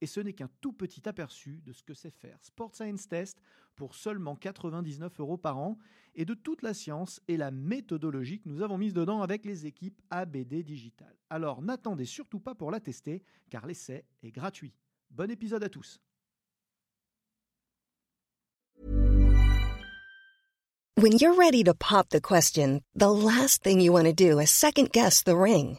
Et ce n'est qu'un tout petit aperçu de ce que c'est faire Sport Science Test pour seulement 99 euros par an et de toute la science et la méthodologie que nous avons mise dedans avec les équipes ABD Digital. Alors n'attendez surtout pas pour la tester car l'essai est gratuit. Bon épisode à tous. When you're ready to pop the question, the last thing you want to do is second guess the ring.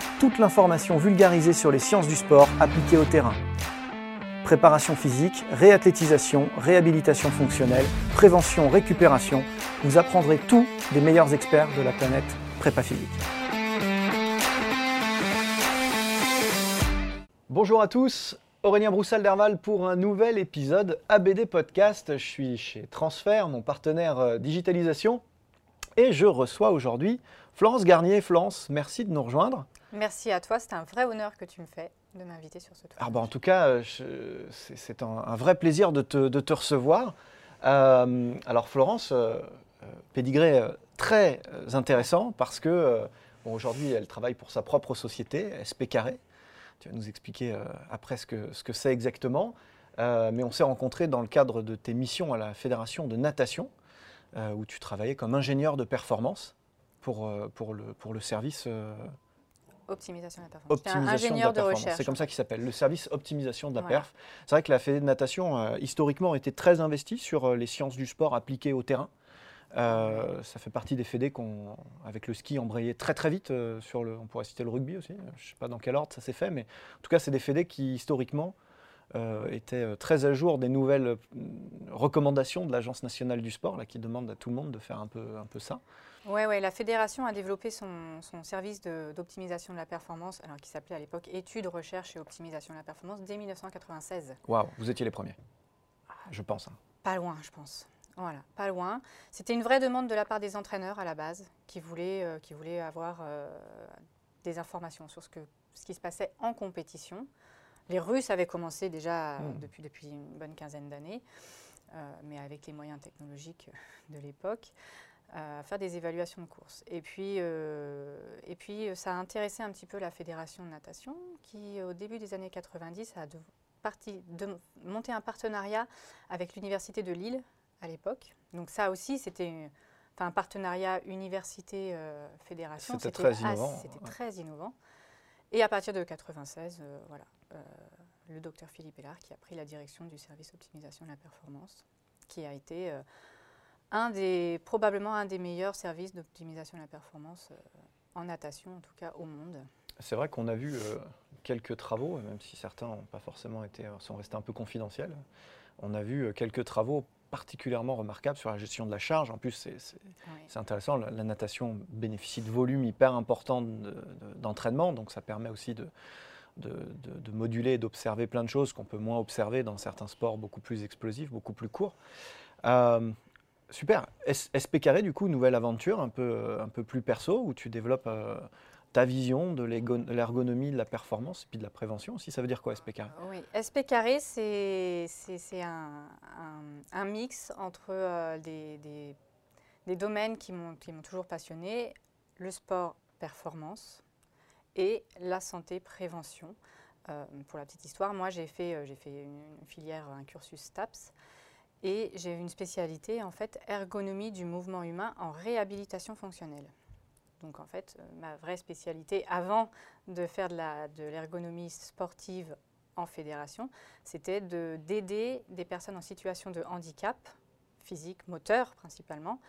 toute l'information vulgarisée sur les sciences du sport appliquées au terrain. Préparation physique, réathlétisation, réhabilitation fonctionnelle, prévention, récupération, vous apprendrez tout des meilleurs experts de la planète prépa physique. Bonjour à tous, Aurélien Broussal-Derval pour un nouvel épisode ABD Podcast. Je suis chez Transfert, mon partenaire euh, digitalisation, et je reçois aujourd'hui Florence Garnier. Florence, merci de nous rejoindre. Merci à toi, c'est un vrai honneur que tu me fais de m'inviter sur ce tour. Ah bah en tout cas, euh, c'est un, vrai plaisir de te, recevoir. Euh, alors Florence, euh, euh, pédigré très intéressant parce que aujourd'hui elle travaille pour sa propre société, SP Carré. Tu vas nous expliquer après ce que ce que c'est exactement. Mais on s'est rencontrés dans le cadre de tes missions à la Fédération de natation, où tu travaillais comme ingénieur de performance pour, le, service Optimisation de la performance. Un ingénieur de, la de, performance. recherche. C'est comme ça qu'il s'appelle, le service optimisation de la Voilà. perf. C'est vrai que la Fédé de natation, euh, historiquement, était très investie sur euh, les sciences du sport appliquées au terrain. Euh, ça fait partie des fédés qu'on, avec le ski, embrayé très très vite euh, sur le. On pourrait citer le rugby aussi. Je ne sais pas dans quel ordre ça s'est fait, mais en tout cas, c'est des fédés qui historiquement euh, étaient très à jour des nouvelles recommandations de l'Agence nationale du sport, là, qui demande à tout le monde de faire un peu, un peu ça. Ouais, ouais, la fédération a développé son, son service d'optimisation de, la performance, alors qui s'appelait à l'époque études, recherche et optimisation de la performance, dès 1996. Waouh, vous étiez les premiers, je pense. hein. Pas loin, je pense. Voilà, pas loin. C'était une vraie demande de la part des entraîneurs à la base, qui voulaient, euh, qui voulaient avoir euh, des informations sur ce, que, ce qui se passait en compétition. Les Russes avaient commencé déjà euh, Mm. depuis, depuis une bonne quinzaine d'années, euh, mais avec les moyens technologiques de l'époque, à faire des évaluations de course. Et puis, euh, et puis, euh, ça a intéressé un petit peu la fédération de natation, qui, au début des années 90, a de, parti, de, monté un partenariat avec l'Université de Lille à l'époque. Donc ça aussi, c'était un partenariat université-fédération. C'était très innovant, C'était ouais. très innovant. Et à partir de 96, euh, voilà, euh, le docteur Philippe Hellard qui a pris la direction du service optimisation de la performance, qui a été euh, un des, probablement un des meilleurs services d'optimisation de la performance euh, en natation, en tout cas au monde. C'est vrai qu'on a vu euh, quelques travaux, même si certains n'ont pas forcément été, euh, sont restés un peu confidentiels. On a vu euh, quelques travaux particulièrement remarquables sur la gestion de la charge. En plus, c'est Oui. intéressant, la, la natation bénéficie de volumes hyper importants de- de- d'entraînement, donc ça permet aussi de, de, de- de moduler et d'observer plein de choses qu'on peut moins observer dans certains sports beaucoup plus explosifs, beaucoup plus courts. Euh, super. SP Carré, du coup, nouvelle aventure un peu, un peu plus perso, où tu développes euh, ta vision de l'ergo- de l'ergonomie, de la performance, et puis de la prévention aussi. Ça veut dire quoi, SP Carré? Oui, SP carré, c'est un, un- mix entre euh, des, des- domaines qui m'ont toujours passionné, le sport performance et la santé prévention. Euh, pour la petite histoire, moi j'ai fait, fait une, une filière, un cursus STAPS et j'ai une spécialité en fait ergonomie du mouvement humain en réhabilitation fonctionnelle. Donc en fait, euh, ma vraie spécialité avant de faire de l'ergonomie sportive en fédération, c'était d'aider des personnes en situation de handicap, physique, moteur principalement,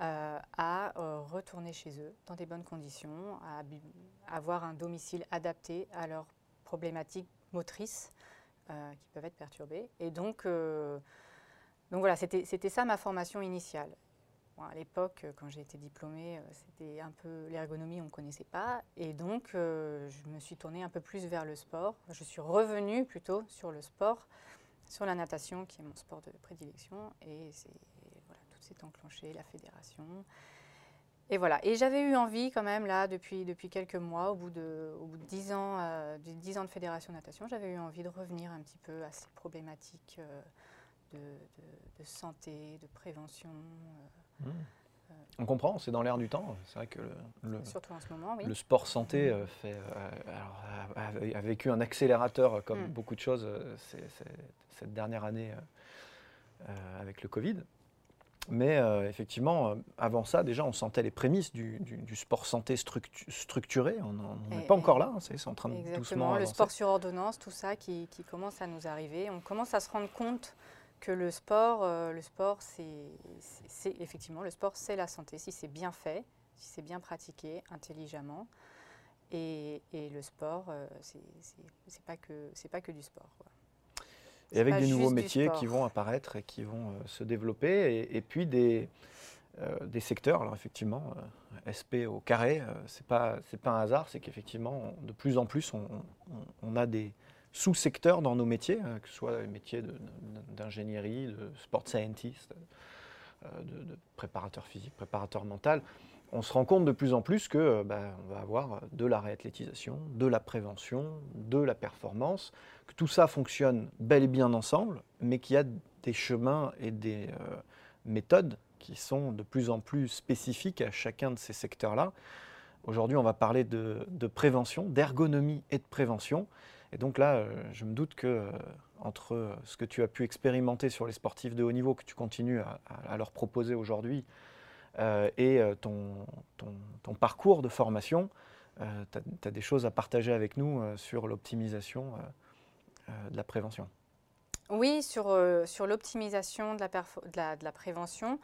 euh, à euh, retourner chez eux dans des bonnes conditions, à, avoir un domicile adapté à leurs problématiques motrices qui peuvent être perturbées. Et donc, donc voilà, c'était ça ma formation initiale. à l'époque, quand j'ai été diplômée, c'était un peu l'ergonomie, on ne connaissait pas. Et donc, je me suis tournée un peu plus vers le sport. Je suis revenue plutôt sur le sport, sur la natation, qui est mon sport de prédilection. Et c'est s'est enclenché, la fédération. Et voilà. Et j'avais eu envie quand même, là, depuis, depuis quelques mois, au bout de, au bout de 10 ans, euh, 10 ans de fédération natation, j'avais eu envie de revenir un petit peu à ces problématiques euh, de, de, santé, de prévention. Euh, mmh. euh, On comprend, c'est dans l'air du temps. C'est vrai que le, Surtout en ce moment, oui. le sport santé mmh. fait, a, vécu un accélérateur, comme mmh. beaucoup de choses, cette dernière année avec le Covid. Mais euh, effectivement, euh, avant ça, déjà, on sentait les prémices du, sport santé structuré. On n'est pas encore là, hein, c'est en train de exactement, doucement le sport sur ordonnance, tout ça qui, commence à nous arriver. On commence à se rendre compte que le sport, euh, le sport, c'est effectivement le sport, c'est la santé. Si c'est bien fait, si c'est bien pratiqué, intelligemment, et, le sport, c'est pas que c'est pas que du sport. Et avec des nouveaux métiers qui vont apparaître et qui vont euh, se développer. Et, puis des, euh, des secteurs, alors effectivement, euh, SP au carré, ce n'est pas, pas un hasard, c'est qu'effectivement, de plus en plus, on, on, a des sous-secteurs dans nos métiers, hein, que ce soit les métiers d'ingénierie, de, sport scientist, de, de, préparateur physique, préparateur mental on se rend compte de plus en plus que ben, on va avoir de la réathlétisation, de la prévention, de la performance, que tout ça fonctionne bel et bien ensemble, mais qu'il y a des chemins et des euh, méthodes qui sont de plus en plus spécifiques à chacun de ces secteurs-là. Aujourd'hui, on va parler de, prévention, d'ergonomie et de prévention. Et donc là, euh, je me doute que euh, entre ce que tu as pu expérimenter sur les sportifs de haut niveau, que tu continues à, leur proposer aujourd'hui, et ton, parcours de formation, tu as, des choses à partager avec nous sur l'optimisation euh, de la prévention. Oui, sur, euh, sur l'optimisation de, la de la prévention,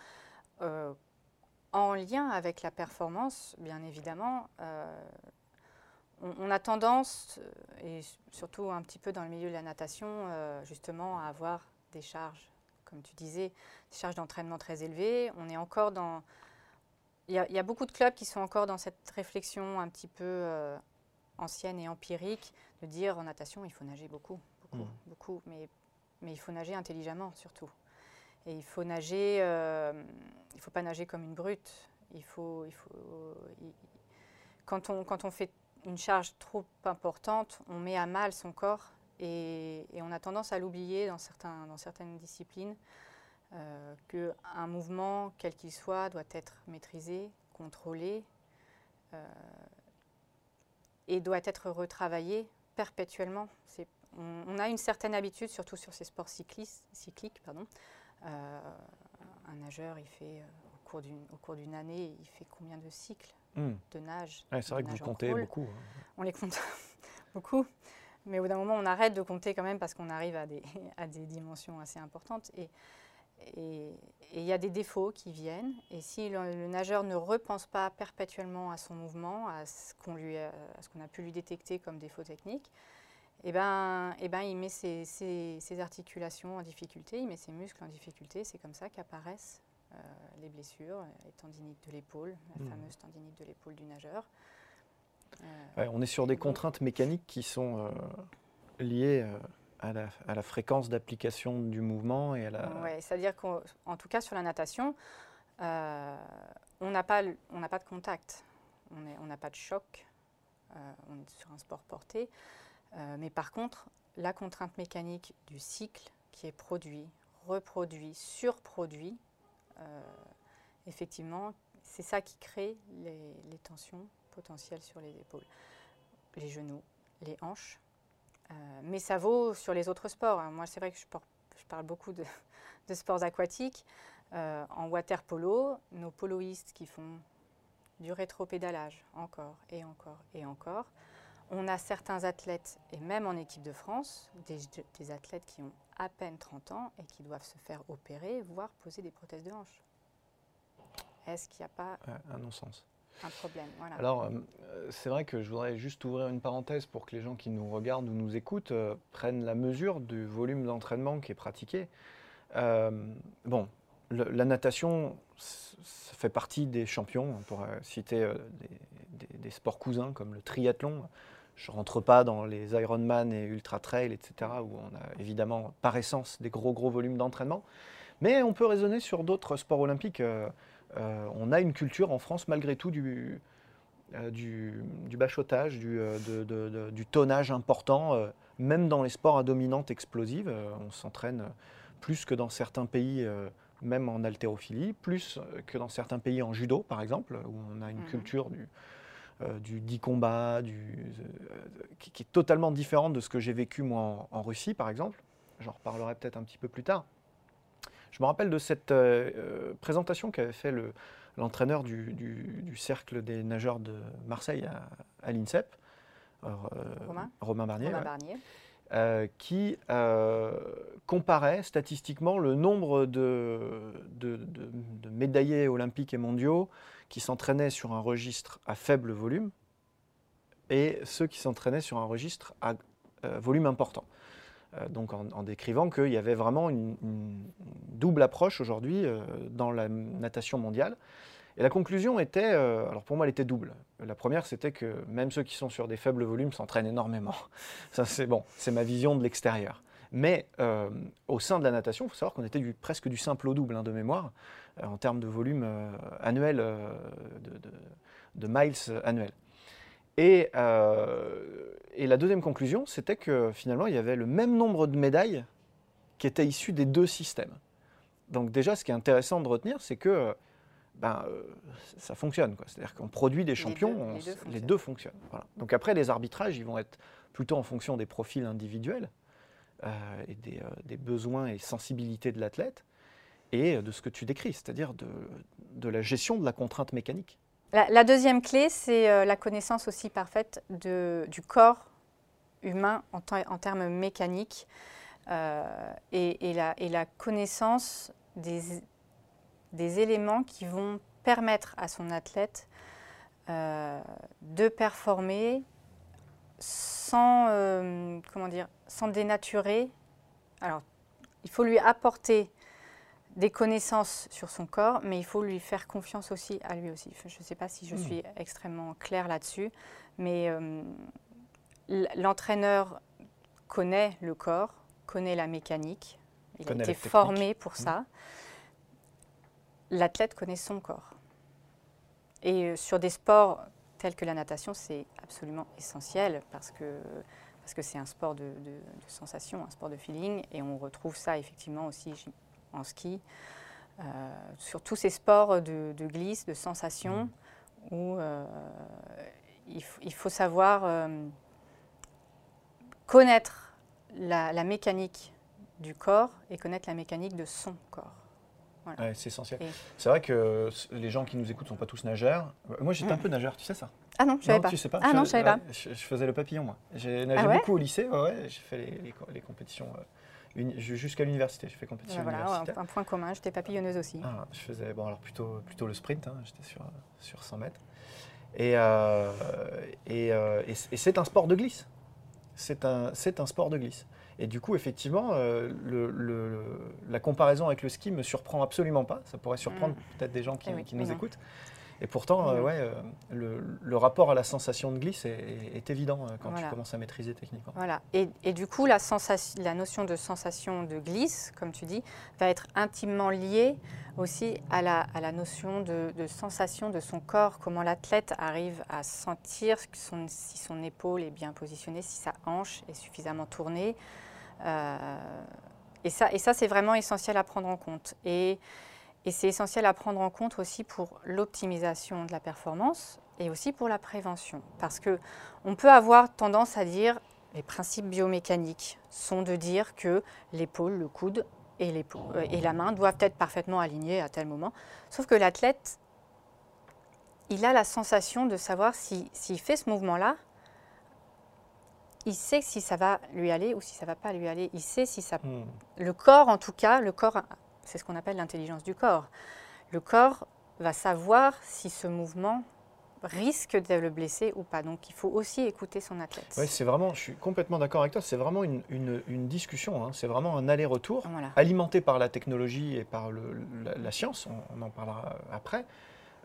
euh, en lien avec la performance, bien évidemment, on, a tendance, et surtout un petit peu dans le milieu de la natation, justement, à avoir des charges, comme tu disais, des charges d'entraînement très élevées. On est encore dans... Il y, a, beaucoup de clubs qui sont encore dans cette réflexion un petit peu ancienne et empirique, de dire en natation, il faut nager beaucoup. Mm. beaucoup, mais, mais il faut nager intelligemment surtout. Et il faut nager, euh, il ne faut pas nager comme une brute. Il faut, il faut, quand, on, quand on fait une charge trop importante, on met à mal son corps et, on a tendance à l'oublier dans, dans certaines disciplines. Euh, qu'un mouvement, quel qu'il soit, doit être maîtrisé, contrôlé euh, et doit être retravaillé perpétuellement. On, a une certaine habitude, surtout sur ces sports cycliques. Pardon. Euh, un nageur, il fait au cours d'une année, il fait combien de cycles? Hmm. de nage C'est vrai que vous comptez beaucoup. Hein. On les compte beaucoup. Mais au bout d'un moment, on arrête de compter quand même parce qu'on arrive à des, à des, dimensions assez importantes. Et il y a des défauts qui viennent. Et si le, nageur ne repense pas perpétuellement à son mouvement, à ce qu'on qu'on a pu lui détecter comme défaut technique, eh ben, eh ben, il met ses, articulations en difficulté, il met ses muscles en difficulté. C'est comme ça qu'apparaissent euh, les blessures, les tendinites de l'épaule, la hmm. fameuse tendinite de l'épaule du nageur. Euh, on est sur des contraintes mécaniques qui sont euh, liées à la, fréquence d'application du mouvement et à la. Oui, c'est-à-dire qu'en tout cas sur la natation, on n'a pas, pas de contact, on n'a pas de choc, on est sur un sport porté. Euh, mais par contre, la contrainte mécanique du cycle qui est produit, reproduit, surproduit, euh, effectivement, c'est ça qui crée les, tensions potentielles sur les épaules, les genoux, les hanches. Euh, mais ça vaut sur les autres sports. Hein. Moi, c'est vrai que je, parle beaucoup de, sports aquatiques. en water polo, nos poloistes qui font du rétropédalage encore et encore et encore On a certains athlètes, et même en équipe de France, des, athlètes qui ont à peine 30 ans et qui doivent se faire opérer, voire poser des prothèses de hanche. Est-ce qu'il n'y a pas un non-sens un problème? Alors, euh, c'est vrai que je voudrais juste ouvrir une parenthèse pour que les gens qui nous regardent ou nous écoutent euh, prennent la mesure du volume d'entraînement qui est pratiqué. Euh, bon, la natation, ça fait partie des champions. On pourrait citer des, sports cousins comme le triathlon. Je ne rentre pas dans les Ironman et Ultra Trail, etc., où on a évidemment par essence des gros gros volumes d'entraînement. Mais on peut raisonner sur d'autres sports olympiques. Euh, on a une culture en France malgré tout du, euh, du, bachotage, du, euh, du, tonnage important, même dans les sports à dominante explosive. on s'entraîne plus que dans certains pays, même en haltérophilie, plus que dans certains pays en judo, par exemple, où on a une mhm. culture du, du dit combat, qui, est totalement différente de ce que j'ai vécu moi en Russie, par exemple. J'en reparlerai peut-être un petit peu plus tard. Je me rappelle de cette euh, euh, présentation qu'avait fait l'entraîneur du, cercle des nageurs de Marseille à, l'INSEP, euh, Romain. Barnier, qui comparait statistiquement le nombre de, de, médaillés olympiques et mondiaux qui s'entraînaient sur un registre à faible volume et ceux qui s'entraînaient sur un registre à volume important. Euh, donc en, décrivant qu'il y avait vraiment une, double approche aujourd'hui euh, dans la natation mondiale. Et la conclusion était, euh, alors pour moi elle était double. La première c'était que même ceux qui sont sur des faibles volumes s'entraînent énormément. Ça c'est bon, c'est ma vision de l'extérieur. Mais au sein de la natation, il faut savoir qu'on était presque du simple au double hein, de mémoire en termes de volume annuel, de, miles annuels. Euh, et, la deuxième conclusion, c'était que finalement, il y avait le même nombre de médailles qui étaient issues des deux systèmes. Donc déjà, ce qui est intéressant de retenir, c'est que ben, euh, ça fonctionne. C'est-à-dire qu'on produit des champions, les deux, fonctionnent. Donc après, les arbitrages, ils vont être plutôt en fonction des profils individuels euh, et des, besoins et sensibilités de l'athlète et de ce que tu décris, c'est-à-dire de la gestion de la contrainte mécanique. La, deuxième clé, c'est euh, la connaissance aussi parfaite du corps humain en, termes mécaniques euh, et, la, connaissance des, éléments qui vont permettre à son athlète euh, de performer sans, comment dire, sans dénaturer. Alors, il faut lui apporter des connaissances sur son corps, mais il faut lui faire confiance aussi à lui aussi. Je ne sais pas si je hmm. suis extrêmement claire là-dessus, mais euh, l'entraîneur connaît le corps, connaît la mécanique, il a été formé pour hmm. ça. L'athlète connaît son corps. Et euh, sur des sports tels que la natation, c'est absolument essentiel parce que parce que c'est un sport de, de, sensation, un sport de feeling, et on retrouve ça effectivement aussi en ski, euh, sur tous ces sports de, glisse, de sensation, mm. où euh, il, faut savoir euh, connaître la, mécanique du corps et connaître la mécanique de son corps. C'est essentiel. C'est vrai que les gens qui nous écoutent ne sont pas tous nageurs. Moi, j'étais un mm. peu nageur, tu sais ça? Ah non, je savais pas. Tu sais pas? Ah non, je savais pas. Je, faisais le papillon, moi. J'ai nagé ah beaucoup au lycée, ouais, j'ai fait les, les compétitions jusqu'à l'université. Je fais compétition voilà, un, point commun, j'étais papillonneuse aussi. Ah, je faisais bon, alors plutôt, plutôt le sprint, hein, j'étais sur, sur 100 mètres. Et, euh, euh, et, et, c'est un sport de glisse. C'est un, un sport de glisse. Et du coup, effectivement, euh, le, la comparaison avec le ski me surprend absolument pas. Ça pourrait surprendre mm. peut-être des gens qui, eh qui nous écoutent. Et pourtant, euh, ouais, euh, le, rapport à la sensation de glisse est, évident quand tu commences à maîtriser techniquement. Voilà. Et, du coup, la, sensation, la notion de sensation de glisse, comme tu dis, va être intimement liée aussi à la, à la notion de, sensation de son corps, comment l'athlète arrive à sentir si son épaule est bien positionnée, si sa hanche est suffisamment tournée. Et ça, et ça c'est vraiment essentiel à prendre en compte. Et c'est essentiel à prendre en compte aussi pour l'optimisation de la performance et aussi pour la prévention. Parce qu'on peut avoir tendance à dire, les principes biomécaniques sont de dire que l'épaule, le coude et, euh, et la main doivent être parfaitement alignés à tel moment. Sauf que l'athlète, il a la sensation de savoir s'il fait ce mouvement-là, il sait si ça va lui aller ou si ça va pas lui aller. Il sait si ça. Hmm. Le corps, en tout cas, le corps, c'est ce qu'on appelle l'intelligence du corps. Le corps va savoir si ce mouvement risque de le blesser ou pas. Donc il faut aussi écouter son athlète. Oui, c'est vraiment, je suis complètement d'accord avec toi, c'est vraiment une, discussion, hein. c'est vraiment un aller-retour alimenté par la technologie et par la, science, on, en parlera après,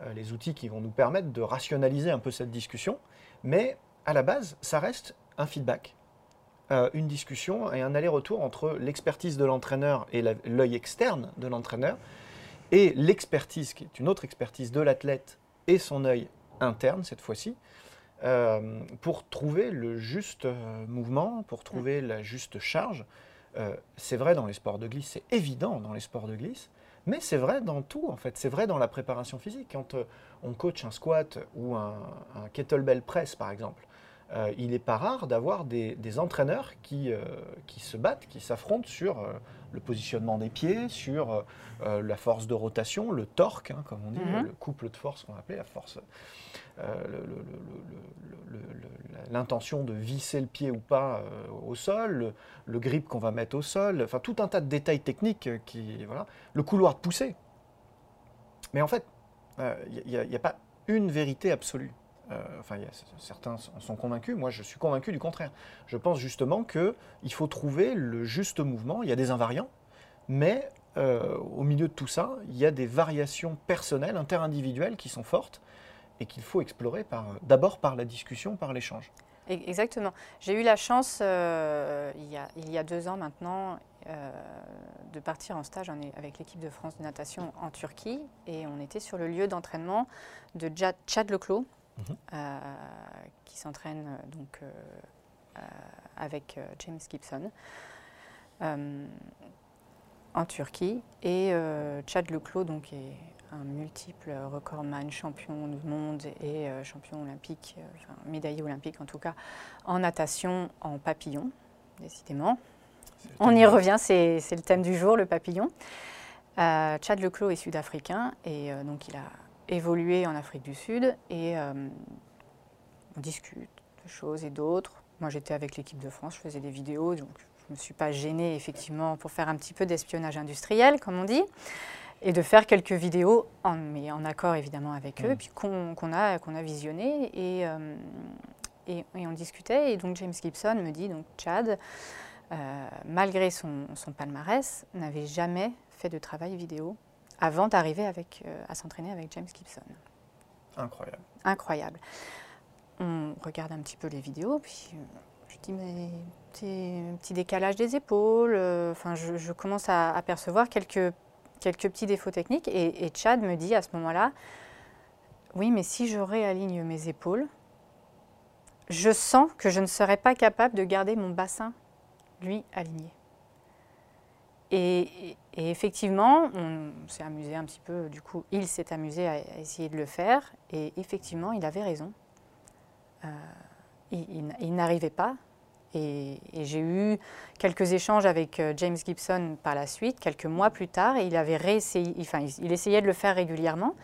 euh, les outils qui vont nous permettre de rationaliser un peu cette discussion, mais à la base, ça reste un feedback. Euh, une discussion et un aller-retour entre l'expertise de l'entraîneur et l'œil externe de l'entraîneur et l'expertise, qui est une autre expertise de l'athlète et son œil interne cette fois-ci, euh, pour trouver le juste euh, mouvement, pour trouver la juste charge. Euh, c'est vrai dans les sports de glisse, c'est évident dans les sports de glisse, mais c'est vrai dans tout en fait. C'est vrai dans la préparation physique. Quand on coach un squat ou un, un kettlebell press par exemple, euh, il n'est pas rare d'avoir des, entraîneurs qui, euh, qui, se battent, qui s'affrontent sur euh, le positionnement des pieds, sur la force de rotation, le torque, hein, comme on dit, mhm. le couple de force qu'on appelait, la force, l'intention de visser le pied ou pas au sol, le, grip qu'on va mettre au sol, enfin tout un tas de détails techniques qui, voilà, le couloir de poussée. Mais en fait, il n'y a, pas une vérité absolue. Euh, enfin, certains en sont convaincus, moi je suis convaincu du contraire. Je pense justement qu'il faut trouver le juste mouvement, il y a des invariants, mais euh, au milieu de tout ça, il y a des variations personnelles, interindividuelles qui sont fortes et qu'il faut explorer d'abord par la discussion, par l'échange. Exactement. J'ai eu la chance, euh, il, y a, il, y a, deux ans maintenant, de partir en stage avec l'équipe de France de natation en Turquie. Et on était sur le lieu d'entraînement de Chad Leclos, Euh, qui s'entraîne euh, donc euh, avec James Gibson en Turquie. Et Chad Leclos donc, est un multiple recordman, champion du monde et champion olympique, enfin, médaillé olympique en tout cas, en natation en papillon, décidément. On y revient, c'est le thème du jour, le papillon. Chad Leclos est sud-africain et donc il a évolué en Afrique du Sud et euh, on discute de choses et d'autres. Moi, j'étais avec l'équipe de France, je faisais des vidéos, donc je ne me suis pas gênée effectivement pour faire un petit peu d'espionnage industriel, comme on dit, et de faire quelques vidéos, en, mais en accord évidemment avec eux, mmh. puis qu'on a, qu'on a visionné euh, et, et, on discutait. Et donc James Gibson me dit, donc Chad, euh, malgré son, son palmarès, n'avait jamais fait de travail vidéo avant d'arriver avec, euh, à s'entraîner avec James Gibson. Incroyable. Incroyable. On regarde un petit peu les vidéos, puis euh, je dis, mais un petit décalage des épaules. Euh, enfin, je, commence à apercevoir quelques, quelques petits défauts techniques. Et, et Chad me dit à ce moment-là, oui, mais si je réaligne mes épaules, je sens que je ne serai pas capable de garder mon bassin, lui, aligné. Et, effectivement, on s'est amusé un petit peu, du coup, il s'est amusé à essayer de le faire, et effectivement, il avait raison. Euh, il, n'arrivait pas. Et, j'ai eu quelques échanges avec euh, James Gibson par la suite, quelques mois plus tard, et il avait réessayé, enfin, il essayait de le faire régulièrement.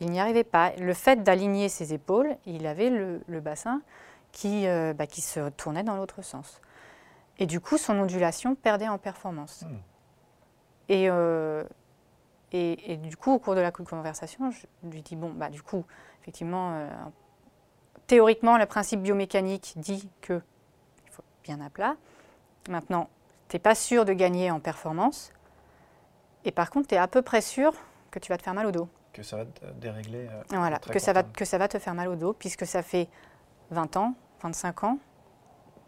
Il n'y arrivait pas. Le fait d'aligner ses épaules, il avait le, bassin euh, bah, qui se tournait dans l'autre sens. Et du coup, son ondulation perdait en performance. Euh, et, et, du coup, au cours de la conversation, je lui dis, bon, bah, du coup, effectivement, euh, théoriquement, le principe biomécanique dit qu'il faut bien à plat. Maintenant, tu n'es pas sûr de gagner en performance. Et par contre, tu es à peu près sûr que tu vas te faire mal au dos. Que ça va te dérégler. Euh, voilà, que ça, va, que ça va te faire mal au dos, puisque ça fait 20 ans, 25 ans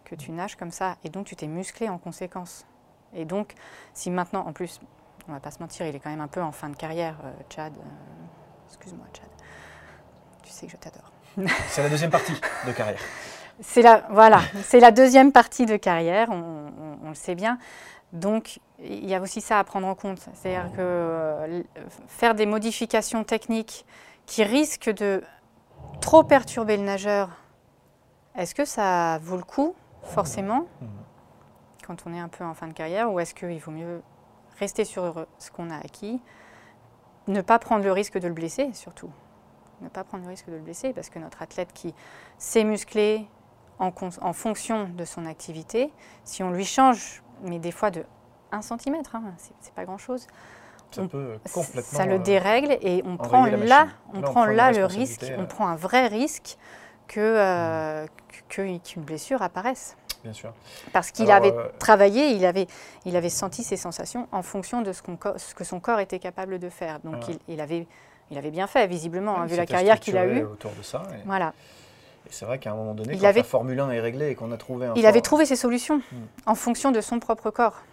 que tu nages comme ça. Et donc, tu t'es musclé en conséquence. Et donc, si maintenant, en plus, on va pas se mentir, il est quand même un peu en fin de carrière, euh, Chad. Euh, excuse-moi, Chad. Tu sais que je t'adore. C'est la deuxième partie de carrière. C'est la, voilà, c'est la deuxième partie de carrière, on, le sait bien. Donc, il y a aussi ça à prendre en compte. C'est-à-dire que euh, faire des modifications techniques qui risquent de trop perturber le nageur, est-ce que ça vaut le coup, forcément? Mmh quand on est un peu en fin de carrière ou est-ce qu'il vaut mieux rester sur ce qu'on a acquis, ne pas prendre le risque de le blesser surtout. Ne pas prendre le risque de le blesser parce que notre athlète qui s'est musclé en, en, fonction de son activité, si on lui change, mais des fois de 1 cm, hein, c'est pas grand-chose, ça, peut complètement ça le dérègle et on prend là, on, prend là le risque, on prend un vrai risque que euh, qu'une blessure apparaisse. Bien sûr. Parce qu'il avait euh, travaillé, il avait, il avait senti ses sensations en fonction de ce, ce, que son corps était capable de faire. Donc il, il, avait, il avait bien fait, visiblement, hein, vu la carrière qu'il a eue. autour de ça. Voilà. Et c'est vrai qu'à un moment donné, il quand avait, la Formule 1 est réglée et qu'on a trouvé un. Il avait trouvé ses solutions hmm. en fonction de son propre corps.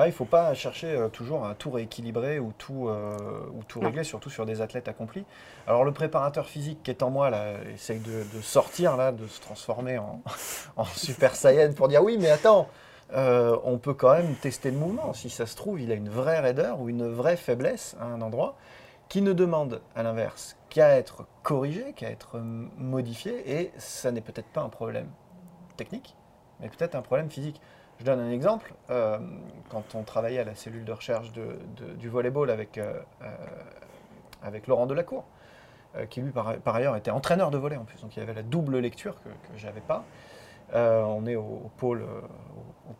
Ah, il ne faut pas chercher euh, toujours à tout rééquilibrer ou tout, euh, ou tout régler, surtout sur des athlètes accomplis. Alors le préparateur physique qui est en moi, là, essaye de, sortir, là, de se transformer en, en Super Saiyan pour dire oui, mais attends, euh, on peut quand même tester le mouvement. Si ça se trouve, il a une vraie raideur ou une vraie faiblesse à un endroit qui ne demande à l'inverse qu'à être corrigé, qu'à être modifié, et ça n'est peut-être pas un problème technique, mais peut-être un problème physique. Je donne un exemple. Euh, quand on travaillait à la cellule de recherche du volleyball avec, euh, avec Laurent Delacour, qui lui par, ailleurs était entraîneur de volley en plus, donc il y avait la double lecture que, je n'avais pas. on est au, pôle,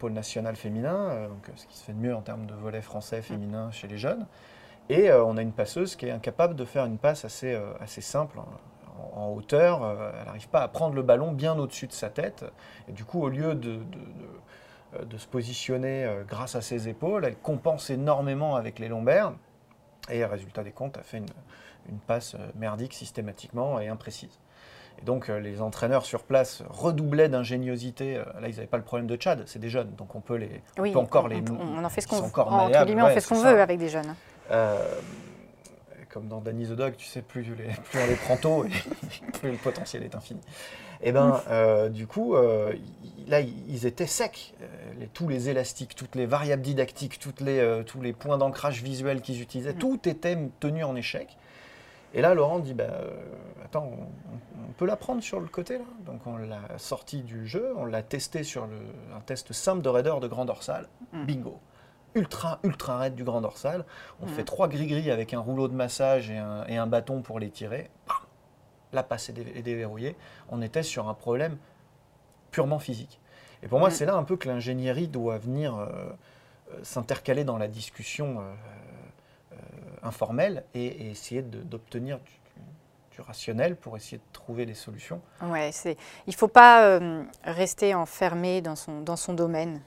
pôle national féminin, euh, donc, euh, ce qui se fait de mieux en termes de volet français féminin chez les jeunes. Et euh, on a une passeuse qui est incapable de faire une passe assez, assez simple en, hauteur. elle n'arrive pas à prendre le ballon bien au-dessus de sa tête. Et du coup, au lieu de, se positionner grâce à ses épaules, elle compense énormément avec les lombaires. Et résultat des comptes, a fait une, une passe merdique systématiquement et imprécise. Et donc euh, les entraîneurs sur place redoublaient d'ingéniosité. Euh, là, ils n'avaient pas le problème de Tchad, c'est des jeunes, donc on peut les, oui, encore les. On, en fait ce qu'on on fait ce qu'on veut avec des jeunes. Euh, comme dans Danny the Dog, tu sais, plus, les, plus on les prend tôt, et plus le potentiel est infini. Et eh ben, du coup, là, ils étaient secs. Les, tous les élastiques, toutes les variables didactiques, toutes les, tous les points d'ancrage visuel qu'ils utilisaient, mm. tout était tenu en échec. Et là, Laurent dit, bah, attends, on, peut la prendre sur le côté là? Donc on l'a sorti du jeu, on l'a testé sur le, un test simple de raideur de grand dorsal. Mm. Bingo. Ultra, ultra raide du grand dorsal. On mm. fait trois gris-gris avec un rouleau de massage et un, et un bâton pour les tirer. La passe est, déverrouillée. On était sur un problème purement physique. Et pour moi, mm. c'est là un peu que l'ingénierie doit venir euh, euh, s'intercaler dans la discussion. Euh, informel et, essayer d'obtenir du, rationnel pour essayer de trouver des solutions. Ouais, il ne faut pas euh, rester enfermé dans son, dans son domaine.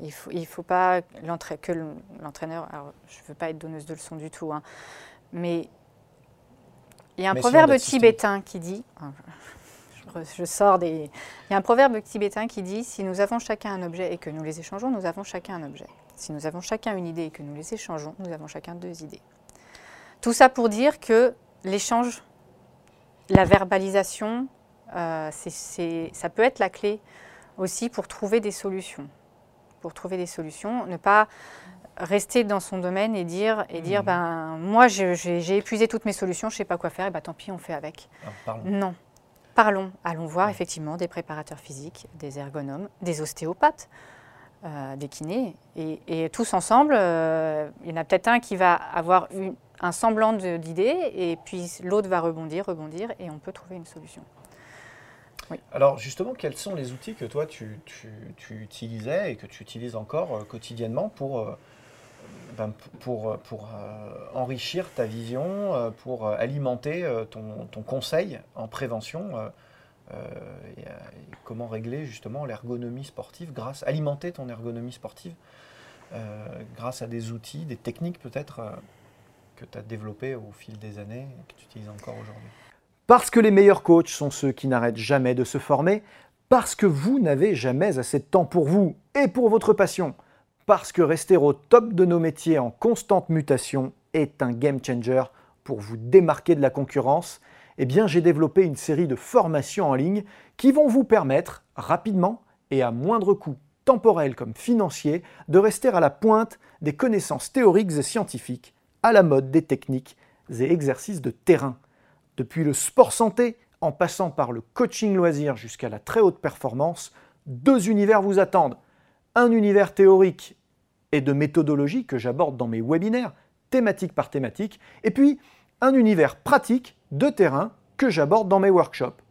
Il ne faut, il faut pas que l'entraîneur, je ne veux pas être donneuse de leçons du tout, hein, mais il y a un proverbe tibétain qui dit, je, je, sors des... Il y a un proverbe tibétain qui dit, si nous avons chacun un objet et que nous les échangeons, nous avons chacun un objet. Si nous avons chacun une idée et que nous les échangeons, nous avons chacun deux idées. Tout ça pour dire que l'échange, la verbalisation, euh, ça peut être la clé aussi pour trouver des solutions. Pour trouver des solutions, ne pas rester dans son domaine et dire, et dire mmh. ben, moi j'ai épuisé toutes mes solutions, je ne sais pas quoi faire, et ben, tant pis, on fait avec. Ah, non. Parlons, allons voir effectivement des préparateurs physiques, des ergonomes, des ostéopathes, euh, des kinés, et, tous ensemble, euh, il y en a peut-être un qui va avoir une, un semblant d'idée, et puis l'autre va rebondir, rebondir, et on peut trouver une solution. Alors justement, quels sont les outils que toi tu, utilisais et que tu utilises encore euh, quotidiennement pour, ben, pour, pour euh, enrichir ta vision, pour alimenter ton, conseil en prévention comment régler justement l'ergonomie sportive grâce, alimenter ton ergonomie sportive grâce à des outils, des techniques peut-être que tu as développé au fil des années et que tu utilises encore aujourd'hui? Parce que les meilleurs coachs sont ceux qui n'arrêtent jamais de se former, parce que vous n'avez jamais assez de temps pour vous et pour votre passion, parce que rester au top de nos métiers en constante mutation est un game changer pour vous démarquer de la concurrence, eh bien j'ai développé une série de formations en ligne qui vont vous permettre rapidement et à moindre coût temporel comme financier de rester à la pointe des connaissances théoriques et scientifiques à la mode des techniques et exercices de terrain. Depuis le sport santé, en passant par le coaching loisir jusqu'à la très haute performance, deux univers vous attendent. Un univers théorique et de méthodologie que j'aborde dans mes webinaires, thématique par thématique, et puis un univers pratique de terrain que j'aborde dans mes workshops.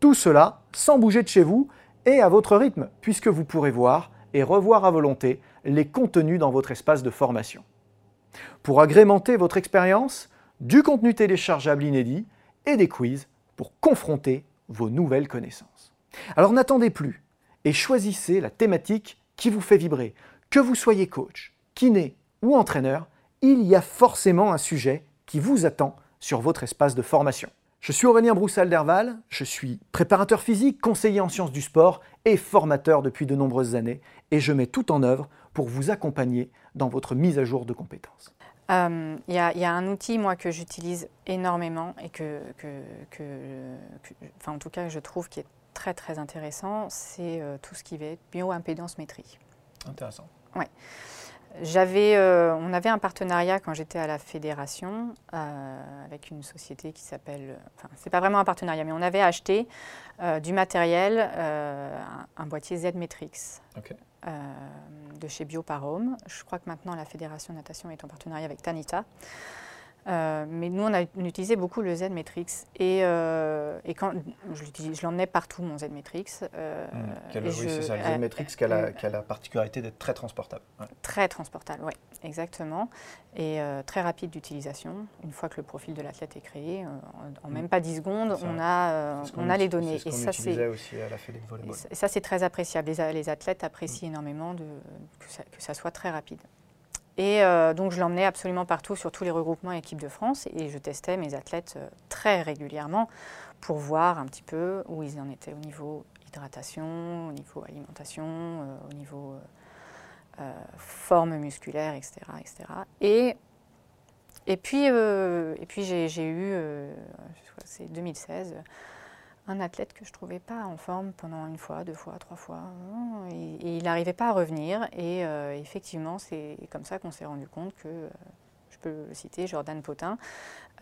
Tout cela sans bouger de chez vous et à votre rythme, puisque vous pourrez voir et revoir à volonté les contenus dans votre espace de formation. Pour agrémenter votre expérience, du contenu téléchargeable inédit et des quiz pour confronter vos nouvelles connaissances. Alors n'attendez plus et choisissez la thématique qui vous fait vibrer. Que vous soyez coach, kiné ou entraîneur, il y a forcément un sujet qui vous attend sur votre espace de formation. Je suis Aurélien Broussal-Derval, je suis préparateur physique, conseiller en sciences du sport et formateur depuis de nombreuses années et je mets tout en œuvre pour vous accompagner dans votre mise à jour de compétences. Euh, il y, a un outil, moi, que j'utilise énormément et que, enfin, en tout cas, je trouve qui est très, très intéressant, c'est euh, tout ce qui va être bioimpédance métrie. Intéressant. Ouais. J'avais, euh, on avait un partenariat quand j'étais à la fédération avec une société qui s'appelle, enfin c'est pas vraiment un partenariat, mais on avait acheté du matériel, un, boîtier Z-Matrix. OK. Euh, de chez Bioparome. Je crois que maintenant la Fédération Natation est en partenariat avec Tanita. Euh, mais nous, on a utilisé beaucoup le Z-Matrix. Et, euh, et, quand je l'emmenais partout, mon Z-Matrix. Euh, mmh. oui, c'est ça, le Z-Matrix qui, a la particularité d'être très transportable. Très transportable, oui, exactement. Et très rapide d'utilisation. Une fois que le profil de l'athlète est créé, en, mmh. même pas 10 secondes, on a, on, a les données. et ça, c'est aussi à la Et ça, c'est très appréciable. Les, les athlètes apprécient mmh. énormément de, que, ça, que ça soit très rapide. Et euh, donc je l'emmenais absolument partout sur tous les regroupements équipe de France et je testais mes athlètes euh, très régulièrement pour voir un petit peu où ils en étaient au niveau hydratation, au niveau alimentation, euh, au niveau forme musculaire, etc. etc. Et, et puis, et puis j'ai eu, c'est 2016, un athlète que je ne trouvais pas en forme pendant une fois, deux fois, trois fois. Et, il n'arrivait pas à revenir. Et euh, effectivement, c'est comme ça qu'on s'est rendu compte que, euh, je peux le citer, Jordan Potin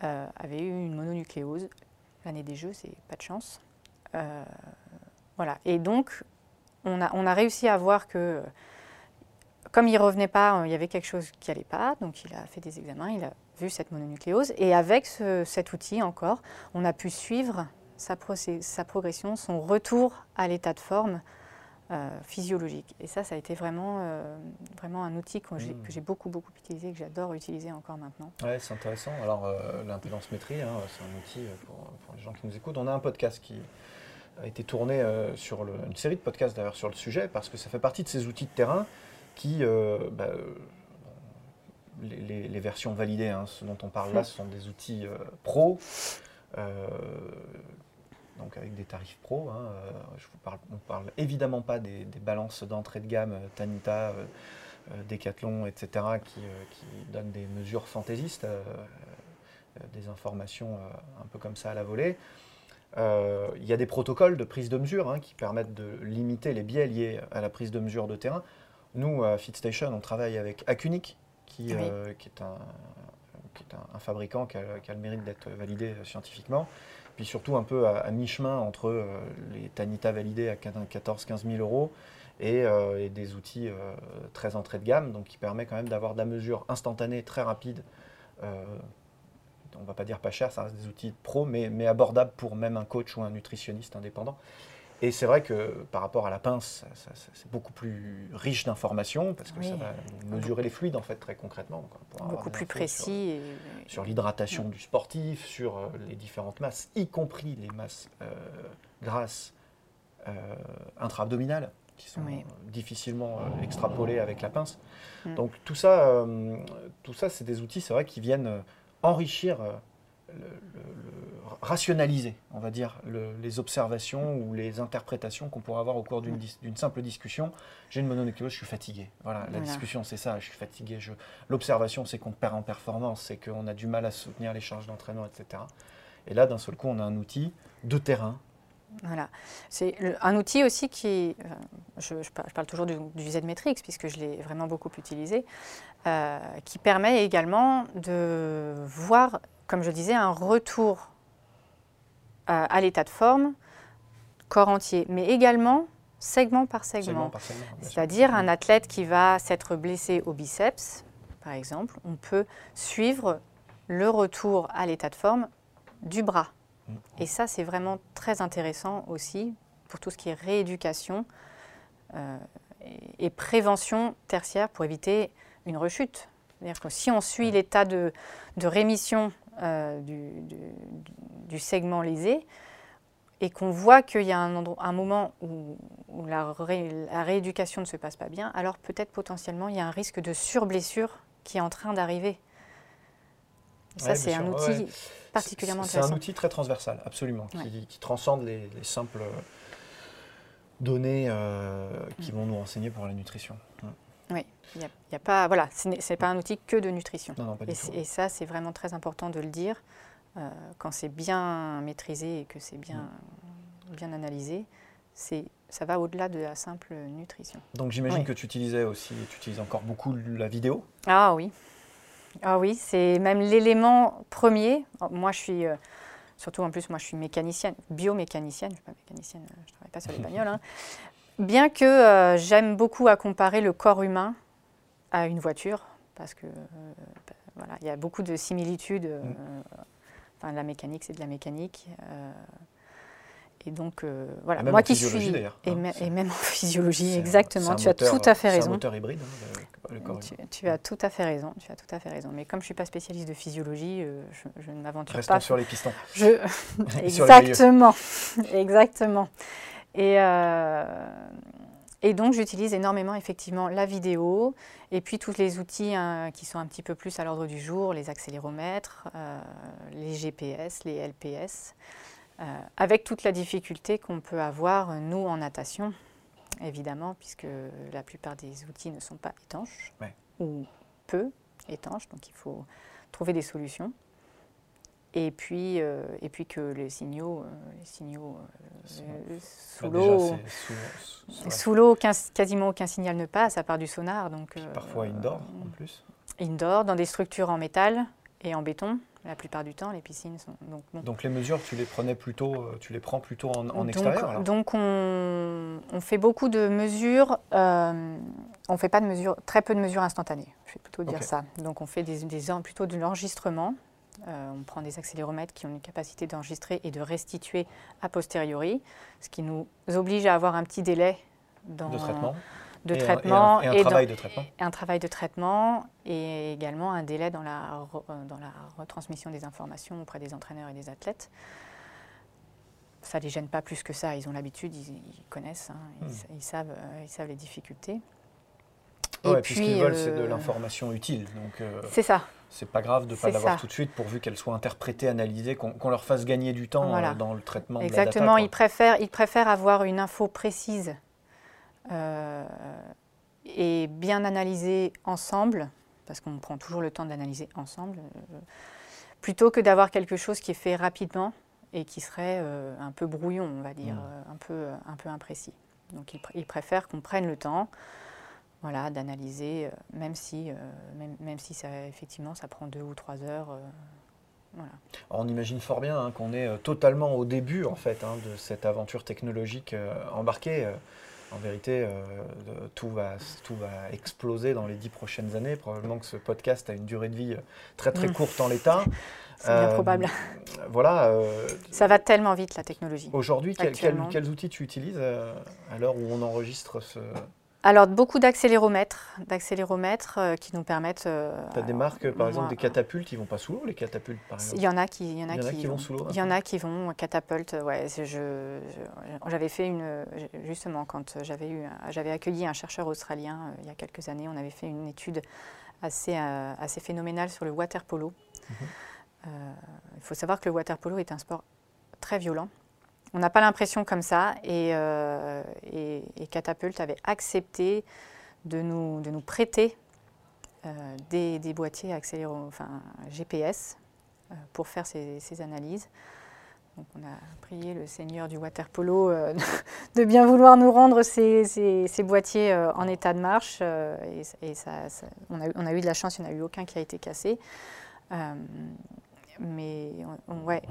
euh, avait eu une mononucléose. L'année des Jeux, c'est pas de chance. voilà. Et donc, on a, on a réussi à voir que, comme il revenait pas, il y avait quelque chose qui allait pas. Donc, il a fait des examens, il a vu cette mononucléose. Et avec cet outil encore, on a pu suivre sa, sa progression, son retour à l'état de forme euh, physiologique. Et ça, ça a été vraiment, euh, vraiment un outil hmm. que j'ai beaucoup, beaucoup utilisé, que j'adore utiliser encore maintenant. Oui, c'est intéressant. Alors, euh, l'impédance métrie, hein, c'est un outil pour, les gens qui nous écoutent. On a un podcast qui a été tourné sur le, une série de podcasts d'ailleurs sur le sujet, parce que ça fait partie de ces outils de terrain qui, bah, les, versions validées, hein, ce dont on parle là, ce sont des outils pro donc avec des tarifs pro. Hein, euh, je vous parle, on ne parle évidemment pas des, balances d'entrée de gamme euh, Tanita, euh, Decathlon, etc., qui, donnent des mesures fantaisistes, des informations un peu comme ça à la volée. Il y a des protocoles de prise de mesure hein, qui permettent de limiter les biais liés à la prise de mesure de terrain. Nous, à FitStation, on travaille avec Acunic, qui, qui est, un, qui est un, fabricant qui a, qui a le mérite d'être validé scientifiquement puis surtout un peu à, mi-chemin entre euh, les Tanita validés à 14-15 000 euros euh, et, des outils euh, très entrée de gamme, donc qui permet quand même d'avoir de la mesure instantanée, très rapide. on ne va pas dire pas cher, ça reste des outils pro, mais, mais abordables pour même un coach ou un nutritionniste indépendant. Et c'est vrai que par rapport à la pince, c'est beaucoup plus riche d'informations parce que ça va mesurer les fluides en fait très concrètement. beaucoup plus précis. Sur, l'hydratation du sportif, sur euh, les différentes masses, y compris les masses euh, grasses euh, intra-abdominales qui sont difficilement extrapolées avec la pince. Mm. Donc tout ça, tout ça c'est des outils, c'est vrai, qui viennent enrichir rationaliser, on va dire, les observations ou les interprétations qu'on pourrait avoir au cours d'une simple discussion. J'ai une mononucléose, je suis fatigué. Voilà, la discussion, c'est ça, je suis fatigué. L'observation, c'est qu'on perd en performance, c'est qu'on a du mal à soutenir les charges d'entraînement, etc. Et là, d'un seul coup, on a un outil de terrain. Voilà. C'est un outil aussi qui, euh, je, parle, toujours du, Z-Metrix, puisque je l'ai vraiment beaucoup utilisé, euh, qui permet également de voir comme je disais, un retour à, l'état de forme, corps entier, mais également segment par segment. C'est-à-dire un athlète qui va s'être blessé au biceps, par exemple, on peut suivre le retour à l'état de forme du bras. Mm. Et ça, c'est vraiment très intéressant aussi pour tout ce qui est rééducation et, prévention tertiaire pour éviter une rechute. C'est-à-dire que si on suit l'état de, rémission du, segment lésé, et qu'on voit qu'il y a un, un moment où, la, rééducation ne se passe pas bien, alors peut-être potentiellement il y a un risque de surblessure qui est en train d'arriver. Ça, c'est un outil particulièrement intéressant. C'est un outil très transversal, absolument, qui, transcende les, simples données euh, qui vont nous renseigner pour la nutrition. Oui, il y a, pas, voilà, ce n'est pas un outil que de nutrition. et, ça, c'est vraiment très important de le dire. Euh, quand c'est bien maîtrisé et que c'est bien, bien analysé, ça va au-delà de la simple nutrition. Donc j'imagine que tu utilisais aussi, tu utilises encore beaucoup la vidéo Ah oui. Ah oui, c'est même l'élément premier. Moi, je suis, euh, surtout en plus, moi, je suis mécanicienne, biomécanicienne. Je ne suis pas mécanicienne, euh, je ne travaille pas sur les bagnoles. Hein. Bien que j'aime beaucoup à comparer le corps humain à une voiture, parce que voilà, il y a beaucoup de similitudes. Mm la mécanique, c'est de la mécanique. Euh, et donc, euh, voilà, moi qui suis. Et, hein, et, même en physiologie, exactement. Tu as tout à fait raison. C'est un moteur hybride, hein, tu, as tout à fait raison. Tu as tout à fait raison. Mais comme je ne suis pas spécialiste de physiologie, euh, je, ne m'aventure pas. sur les pistons. Je... exactement. exactement. Et, et donc, j'utilise énormément, effectivement, la vidéo et puis tous les outils hein, qui sont un petit peu plus à l'ordre du jour, les accéléromètres, euh, les GPS, les LPS, euh, avec toute la difficulté qu'on peut avoir, nous, en natation, évidemment, puisque la plupart des outils ne sont pas étanches, ou peu étanches, donc il faut trouver des solutions et puis, euh, et puis que les signaux, euh, les signaux euh, sous l'eau, sous, l'eau, quasiment aucun signal ne passe à part du sonar. Donc, parfois indoor en plus. Indoor, dans des structures en métal et en béton. La plupart du temps, les piscines sont donc. Donc les mesures, tu les prenais plutôt, tu les prends plutôt en, en extérieur. donc on, on, fait beaucoup de mesures. on fait pas de mesures, très peu de mesures instantanées. Je vais plutôt dire ça. Donc on fait des, des plutôt de l'enregistrement euh, on prend des accéléromètres qui ont une capacité d'enregistrer et de restituer a posteriori, ce qui nous oblige à avoir un petit délai dans, de traitement. De et traitement un, et un travail de traitement. un travail de traitement et également un délai dans la, euh, dans la retransmission des informations auprès des entraîneurs et des athlètes. Ça ne les gêne pas plus que ça, ils ont l'habitude, ils, connaissent, hein, hmm. ils, savent, euh, ils savent les difficultés. et puis, ce qu'ils veulent, c'est de l'information utile. c'est ça c'est pas grave de ne pas l'avoir tout de suite pourvu qu'elle soit interprétée, analysée, qu'on leur fasse gagner du temps euh, dans le traitement Exactement, de la data, ils, préfèrent, ils préfèrent avoir une info précise euh, et bien analysée ensemble, parce qu'on prend toujours le temps d'analyser ensemble, euh, plutôt que d'avoir quelque chose qui est fait rapidement et qui serait un peu brouillon, on va dire, mmh. un, peu, un peu imprécis. Donc ils préfèrent qu'on prenne le temps voilà, d'analyser, euh, même si, euh, même, si ça, effectivement ça prend deux ou trois heures. Euh, voilà. On imagine fort bien hein, qu'on est totalement au début en fait hein, de cette aventure technologique embarquée. en vérité, tout, va, tout va exploser dans les dix prochaines années. Probablement que ce podcast a une durée de vie très très mm. courte en l'état. C'est bien probable. Voilà. Ça va tellement vite la technologie. Aujourd'hui, quels outils tu utilises à l'heure où on enregistre ce, alors, beaucoup d'accéléromètres, d'accéléromètres euh, qui nous permettent. Euh, tu as des marques, par exemple, des catapultes, ils vont pas sous l'eau, les catapultes, par exemple Il y en a qui, y en a qui, vont sous l'eau. Il y en a qui vont catapultes, ouais. J'avais fait une. Justement, quand j'avais, eu, j'avais accueilli un chercheur australien euh, il y a quelques années, on avait fait une étude assez, assez phénoménale sur le water polo. Mhm. il faut savoir que le water polo est un sport très violent. On n'a pas l'impression comme ça. Et, euh, avait accepté de nous, prêter euh, des, boîtiers accéléro, enfin, GPS euh, pour faire ces, analyses. On a prié le seigneur du water polo de bien vouloir nous rendre ces, ces, boîtiers en état de marche. et, on, a, on, a, eu de la chance, il n'y en a eu aucun qui a été cassé mais ouais,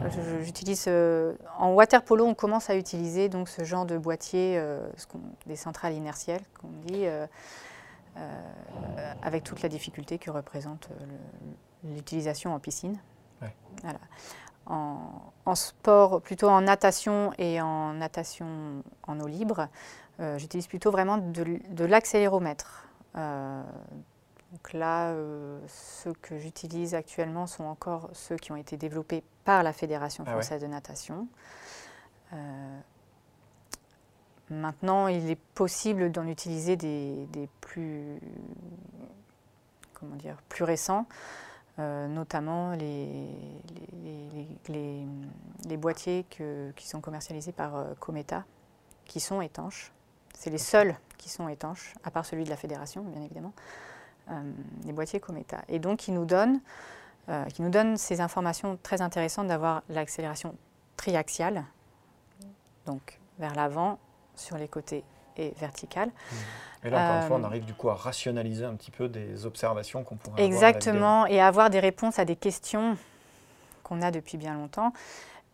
j'utilise euh, en water polo, on commence à utiliser donc ce genre de boîtier, euh, des centrales inertielles, qu'on dit, euh, avec toute la difficulté que représente l'utilisation en piscine. Voilà. en, sport, plutôt en natation et en natation en eau libre, j'utilise plutôt vraiment de, l'accéléromètre. Euh, donc là, euh, ceux que j'utilise actuellement sont encore ceux qui ont été développés par la Fédération ah française de natation. maintenant, il est possible d'en utiliser des, des, plus, comment dire, plus récents. Euh, notamment les, les, boîtiers qui sont commercialisés par euh, Cometa, qui sont étanches. C'est les seuls qui sont étanches, à part celui de la fédération, bien évidemment, euh, les boîtiers Cometa. Et donc, qui nous donnent, qui nous donnent ces informations très intéressantes d'avoir l'accélération triaxiale, donc vers l'avant, sur les côtés et verticale. Et là, encore une fois, on euh, arrive du coup à rationaliser un petit peu des observations qu'on pourrait Exactement, et à avoir des réponses à des questions qu'on a depuis bien longtemps.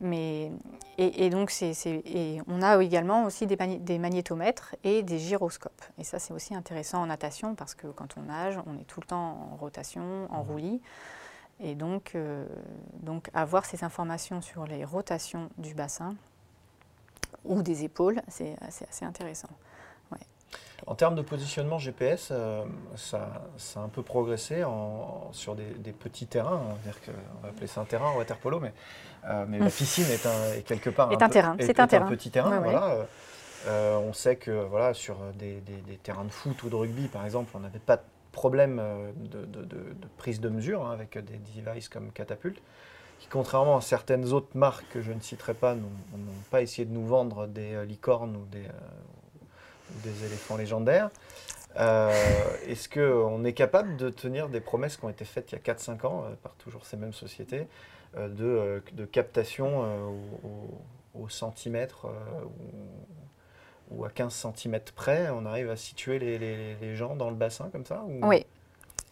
Mais, et, donc, c'est, et on a également aussi des, des, magnétomètres et des gyroscopes. Et ça, c'est aussi intéressant en natation parce que quand on nage, on est tout le temps en rotation, en mmh. roulis. Et donc, euh, donc, avoir ces informations sur les rotations du bassin ou des épaules, c'est, assez intéressant. En termes de positionnement GPS, euh, ça, a un peu progressé sur des, petits terrains. On va appeler ça un terrain en water polo, mais, euh, mais la piscine est, quelque part un, terrain. C'est un, terrain. petit terrain. voilà. Euh, on sait que voilà, sur des, terrains de foot ou de rugby, par exemple, on n'avait pas de problème de, prise de mesure hein, avec des devices comme Catapult, qui, contrairement à certaines autres marques que je ne citerai pas, n'ont pas essayé de nous vendre des licornes ou des des éléphants légendaires. Euh, est-ce qu'on est capable de tenir des promesses qui ont été faites il y a 4-5 ans euh, par toujours ces mêmes sociétés euh, de, de, captation au, centimètre ou, à 15 cm près On arrive à situer les, gens dans le bassin comme ça Oui.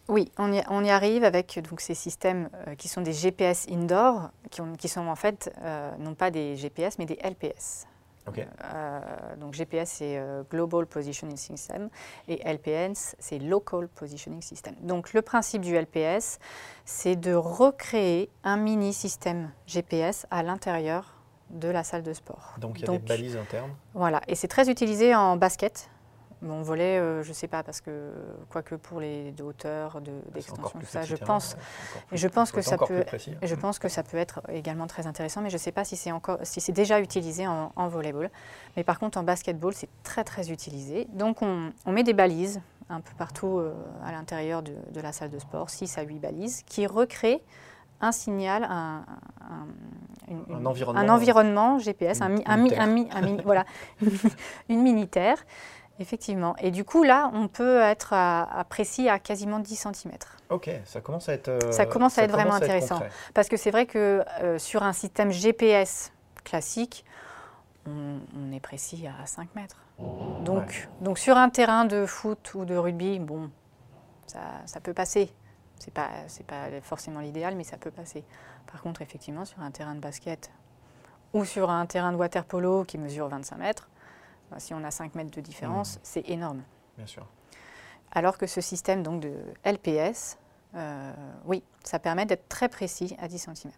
Oui, on y, arrive avec donc, ces systèmes qui sont des GPS indoor, qui sont en fait non pas des GPS mais des LPS. Euh, donc GPS c'est euh, Global Positioning System et LPS c'est Local Positioning System. Donc le principe du LPS c'est de recréer un mini système GPS à l'intérieur de la salle de sport. Donc il y a des balises internes. Voilà et c'est très utilisé en basket mon volet, euh, je ne sais pas, parce que quoique pour les de hauteur, d'extension, ça, je pense, je pense que ça peut, je pense que ça peut être également très intéressant, mais je ne sais pas si c'est encore, si c'est déjà utilisé en, en, volleyball. Mais par contre, en basketball, c'est très très utilisé. Donc on, met des balises un peu partout euh, à l'intérieur de, la salle de sport, 6 à 8 balises, qui recréent un signal, un, un, environnement, un environnement. GPS, un, un, voilà, une militaire Effectivement. Et du coup, là, on peut être à, précis à quasiment 10 cm. Ok, ça commence à être. Euh, ça commence à être vraiment intéressant. parce que c'est vrai que euh, sur un système GPS classique, on, est précis à 5 mètres. Donc, donc sur un terrain de foot ou de rugby, bon, ça, ça peut passer. Pas, c'est pas forcément l'idéal, mais ça peut passer. Par contre, effectivement, sur un terrain de basket ou sur un terrain de water polo qui mesure 25 mètres, si on a 5 mètres de différence, mmh. c'est énorme. Bien sûr. Alors que ce système donc, de LPS, euh, oui, ça permet d'être très précis à 10 cm.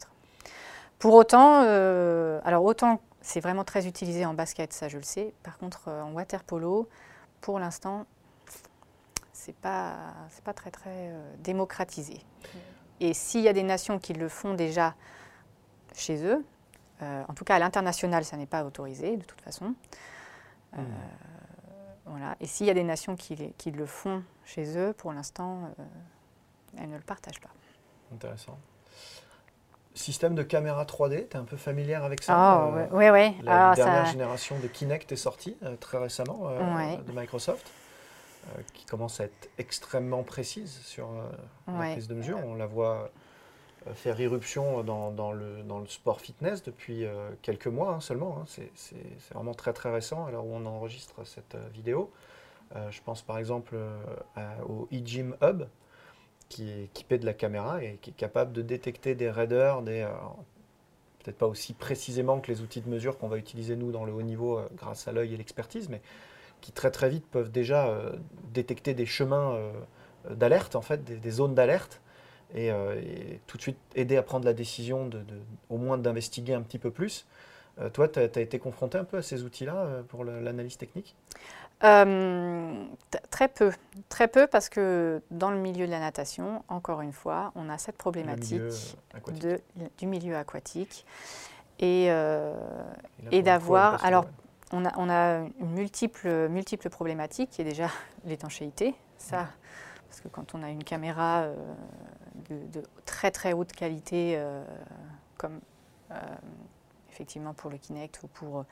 Pour autant, euh, alors autant c'est vraiment très utilisé en basket, ça je le sais. Par contre, euh, en water polo, pour l'instant, c'est pas c'est pas très très démocratisé. Et s'il y a des nations qui le font déjà chez eux, en tout cas à l'international, ça n'est pas autorisé de toute façon. Euh, voilà. Et s'il y a des nations qui, qui, le font chez eux, pour l'instant, euh, elles ne le partagent pas. Intéressant. Système de caméra 3D, tu es un peu familière avec ça Ah oui, oui. La dernière génération de Kinect est sortie euh, très récemment de Microsoft, qui commence à être extrêmement précise sur la prise de mesure. On la voit euh, faire irruption dans, le, sport fitness depuis euh, quelques mois hein, seulement. Hein. C'est vraiment très très récent alors où on enregistre cette euh, vidéo. je pense par exemple au eGym Hub qui est équipé de la caméra et qui est capable de détecter des raideurs, des, peut-être pas aussi précisément que les outils de mesure qu'on va utiliser nous dans le haut niveau grâce à l'œil et l'expertise, mais qui très très vite peuvent déjà détecter des chemins d'alerte, en fait, des zones d'alerte et, tout de suite aider à prendre la décision, de, au moins d'investiguer un petit peu plus. toi, tu as, été confronté un peu à ces outils-là pour l'analyse technique? Très peu. Très peu parce que dans le milieu de la natation, encore une fois, on a cette problématique de, du milieu aquatique et, et, d'avoir. Alors, on a, on a une multiple, multiple problématique qui est déjà l'étanchéité. Ça, parce que quand on a une caméra euh, de, très très haute qualité, euh, comme euh, effectivement pour le Kinect ou pour.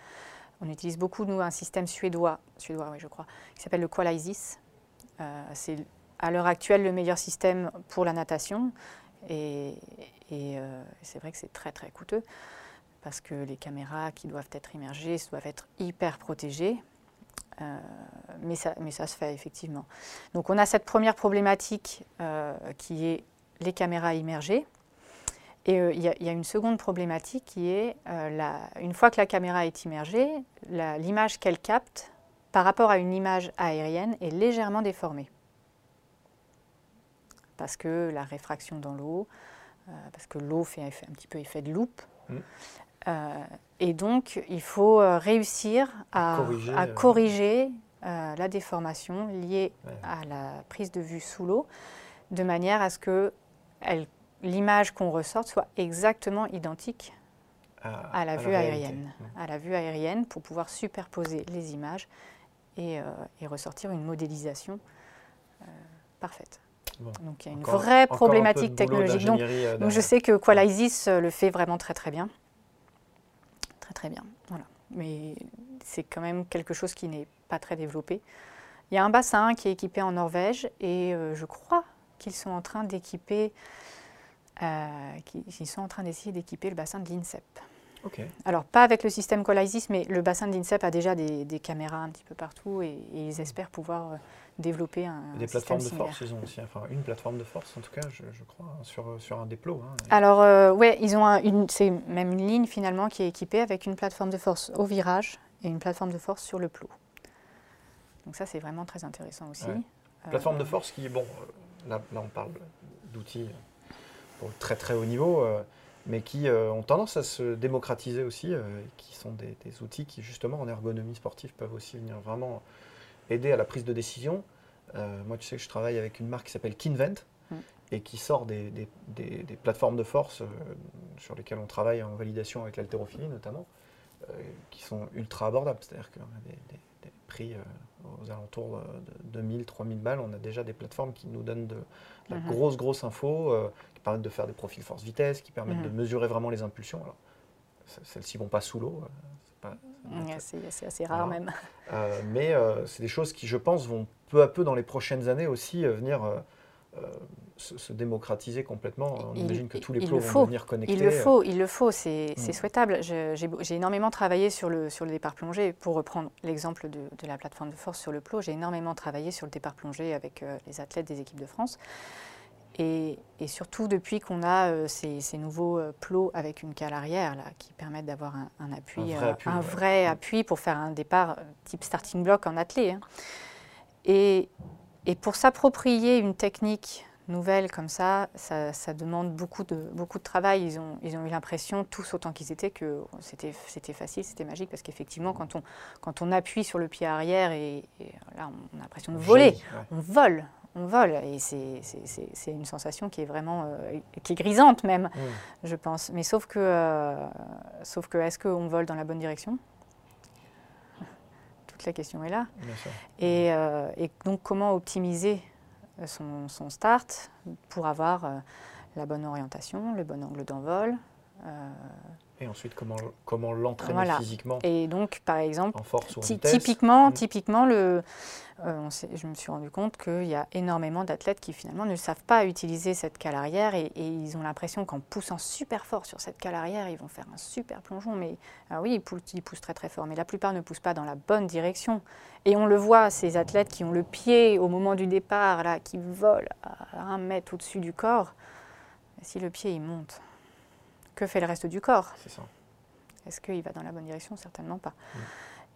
on utilise beaucoup, nous, un système suédois, suédois oui, je crois, qui s'appelle le Qualizis. c'est à l'heure actuelle le meilleur système pour la natation. Et, et c'est vrai que c'est très très coûteux parce que les caméras qui doivent être immergées doivent être hyper protégées. Euh, mais, ça, mais ça se fait effectivement. Donc on a cette première problématique euh, qui est les caméras immergées. Et euh, il y, a une seconde problématique qui est, la, une fois que la caméra est immergée, l'image qu'elle capte par rapport à une image aérienne est légèrement déformée. Parce que la réfraction dans l'eau, parce que l'eau fait, un petit peu effet de loupe. Mmh. Euh, et donc, il faut euh, réussir à corriger, euh, la déformation liée à la prise de vue sous l'eau, de manière à ce que l'image qu'on ressorte soit exactement identique à, la vue aérienne. À la vue aérienne pour pouvoir superposer les images et, ressortir une modélisation parfaite. Donc il y a une vraie problématique technologique. Donc, donc, je sais que Qualizis le fait vraiment très très bien très très bien. Voilà. Mais c'est quand même quelque chose qui n'est pas très développé. Il y a un bassin qui est équipé en Norvège et euh, je crois qu'ils sont en train d'équiper, euh, qu'ils sont en train d'essayer d'équiper le bassin de l'INSEP. Alors pas avec le système Colisis, mais le bassin de l'INSEP a déjà des, caméras un petit peu partout et, ils espèrent pouvoir euh, développer un, des plateformes de force, ils ont aussi, enfin une plateforme de force en tout cas, je, crois, sur, sur un déplo. Hein. Alors euh, ouais, ils ont une, c'est même une ligne finalement qui est équipée avec une plateforme de force au virage et une plateforme de force sur le plot. Donc ça c'est vraiment très intéressant aussi. Plateforme de euh, force qui, bon, là, là on parle d'outils pour très très haut niveau, mais qui ont tendance à se démocratiser aussi, qui sont des, des, outils qui justement en ergonomie sportive peuvent aussi venir vraiment aider à la prise de décision. Euh, moi, tu sais que je travaille avec une marque qui s'appelle Kinvent mm. et qui sort des, plateformes de force euh, sur lesquelles on travaille en validation avec l'haltérophilie notamment, euh, qui sont ultra abordables. C'est-à-dire qu'on a des, prix aux alentours de 2000, 3000 balles. On a déjà des plateformes qui nous donnent de, la mm-hmm. grosse, grosse info, qui permettent de faire des profils force-vitesse, qui permettent de mm-hmm. mesurer vraiment les impulsions. Celles-ci vont pas sous l'eau, c'est assez rare même. Euh, mais euh, c'est des choses qui, je pense, vont peu à peu dans les prochaines années aussi euh, venir se, démocratiser complètement. On imagine que tous les plots vont devenir connectés. Il le faut, il le faut, c'est mm. souhaitable. J'ai énormément travaillé sur le, sur le départ plongé. Pour reprendre l'exemple de, de, la plateforme de force sur le plot, j'ai énormément travaillé sur le départ plongé avec les athlètes des équipes de France. Et, surtout depuis qu'on a euh, ces, nouveaux euh, plots avec une cale arrière là, qui permettent d'avoir un, appui, un vrai, appui, pour faire un départ euh, type starting block en athlée. Hein. Et, pour s'approprier une technique nouvelle comme ça, ça, demande beaucoup de, beaucoup de travail. Ils ont, ils ont eu l'impression, tous autant qu'ils étaient, que c'était facile, c'était magique, parce qu'effectivement, quand on, quand on appuie sur le pied arrière, et, là, on a l'impression de voler, on vole, on vole. Et c'est une sensation qui est vraiment euh, qui est grisante même, je pense. Mais sauf que, euh, sauf que est-ce qu'on vole dans la bonne direction? La question est là. Et, euh, et, donc comment optimiser son, son start pour avoir la bonne orientation, le bon angle d'envol et ensuite, comment, comment l'entraîner physiquement Et donc, par exemple, en force ou typiquement, mmh. typiquement le, euh, je me suis rendu compte qu'il y a énormément d'athlètes qui finalement ne savent pas utiliser cette cale arrière et, ils ont l'impression qu'en poussant super fort sur cette cale arrière, ils vont faire un super plongeon. Mais ah oui, ils poussent, très très fort, mais la plupart ne poussent pas dans la bonne direction. Et on le voit, ces athlètes qui ont le pied au moment du départ, là, qui volent à un mètre au-dessus du corps, si le pied il monte, que fait le reste du corps C'est ça. Est-ce qu'il va dans la bonne direction? Certainement pas.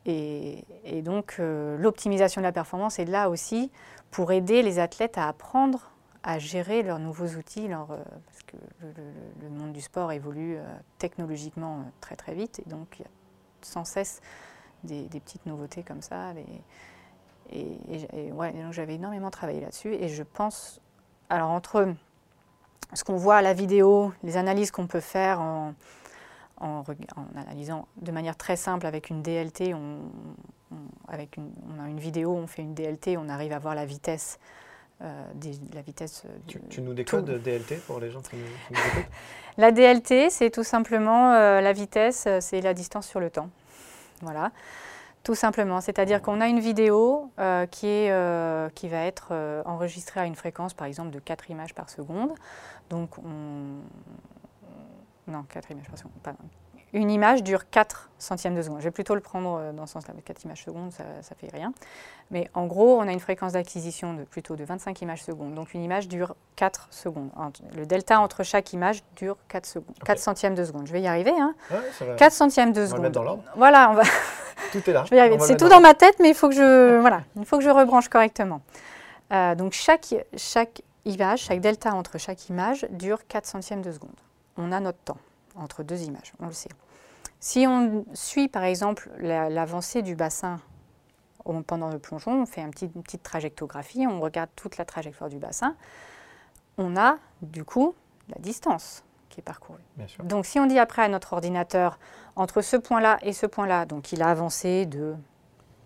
Et, donc, euh, l'optimisation de la performance est là aussi pour aider les athlètes à apprendre à gérer leurs nouveaux outils, leur, parce que le, monde du sport évolue technologiquement très très vite, et donc il y a sans cesse des, petites nouveautés comme ça. et, ouais, j'avais énormément travaillé là-dessus, et je pense, alors entre ce qu'on voit à la vidéo, les analyses qu'on peut faire en, en, analysant de manière très simple avec une DLT, on, avec une, on a une vidéo, on fait une DLT, on arrive à voir la vitesse. Euh, la vitesse tu, tu, nous décodes DLT pour les gens qui, nous écoutent La DLT, c'est tout simplement euh, la vitesse, euh, c'est la distance sur le temps. Voilà, tout simplement. C'est-à-dire qu'on a une vidéo qui, est, qui va être enregistrée à une fréquence, par exemple, de 4 images par seconde. Donc, on, non, 4 images par seconde. Une image dure 4 centièmes de seconde. Je vais plutôt le prendre euh, dans ce sens-là. 4 images secondes, ça ne fait rien. Mais en gros, on a une fréquence d'acquisition de plutôt de 25 images secondes. Donc une image dure 4 secondes. Le delta entre chaque image dure 4, secondes, 4 centièmes de seconde. Je vais y arriver. Hein. 4 centièmes de seconde. On va le mettre dans l'ordre. Voilà, on va. Tout est là. C'est tout dans ma tête, mais il faut que je, voilà, il faut que je rebranche correctement. Euh, donc chaque, chaque image, chaque delta entre chaque image dure 4 centièmes de seconde. On a notre temps entre deux images, on le sait. Si on suit par exemple l'avancée du bassin pendant le plongeon, on fait un petit, une petite trajectographie, on regarde toute la trajectoire du bassin, on a du coup la distance qui est parcourue. Donc si on dit après à notre ordinateur, entre ce point-là et ce point-là, donc il a avancé de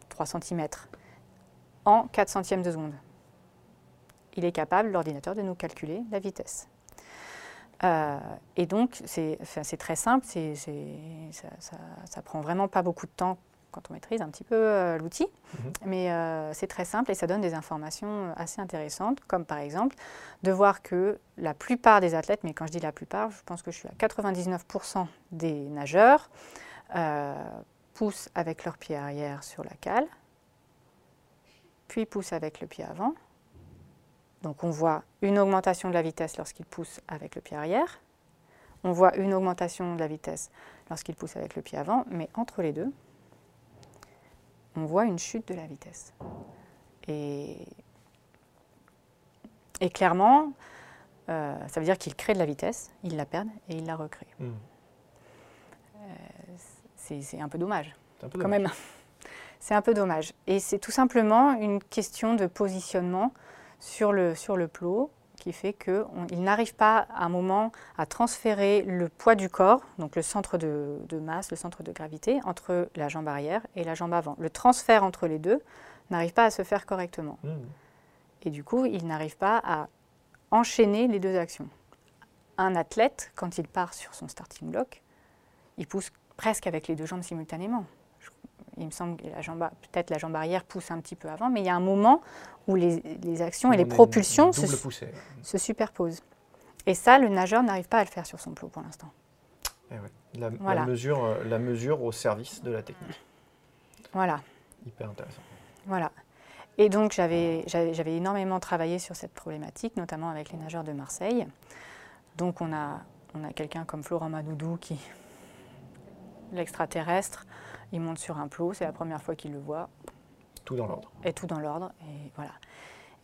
3 cm en 4 centièmes de seconde, il est capable, l'ordinateur, de nous calculer la vitesse. Euh, et donc, c'est très simple, ça, ça, prend vraiment pas beaucoup de temps quand on maîtrise un petit peu euh, l'outil, mhm. mais euh, c'est très simple et ça donne des informations assez intéressantes, comme par exemple de voir que la plupart des athlètes, mais quand je dis la plupart, je pense que je suis à 99% des nageurs, poussent avec leur pied arrière sur la cale, puis poussent avec le pied avant, donc on voit une augmentation de la vitesse lorsqu'il pousse avec le pied arrière. On voit une augmentation de la vitesse lorsqu'il pousse avec le pied avant, mais entre les deux, on voit une chute de la vitesse. Et, clairement, euh, ça veut dire qu'il crée de la vitesse, il la perd et il la recrée. Hmm. Euh, c'est un peu dommage, quand même. C'est un peu dommage. Et c'est tout simplement une question de positionnement sur le, sur le plot qui fait qu'il n'arrive pas à un moment à transférer le poids du corps, donc le centre de, masse, le centre de gravité, entre la jambe arrière et la jambe avant. Le transfert entre les deux n'arrive pas à se faire correctement. Mmh. Et du coup, il n'arrive pas à enchaîner les deux actions. Un athlète, quand il part sur son starting block, il pousse presque avec les deux jambes simultanément il me semble que la jambe, peut-être la jambe arrière pousse un petit peu avant, mais il y a un moment où les, actions et les propulsions se, se, superposent. Et ça, le nageur n'arrive pas à le faire sur son plot pour l'instant. Eh la, mesure, euh, la mesure au service de la technique. Voilà. Hyper intéressant. Voilà. Et donc, j'avais énormément travaillé sur cette problématique, notamment avec les nageurs de Marseille. Donc, on a, on a quelqu'un comme Florent Manoudou, qui, l'extraterrestre, il monte sur un plot, c'est la première fois qu'il le voit. Tout dans l'ordre. Et tout dans l'ordre, et voilà.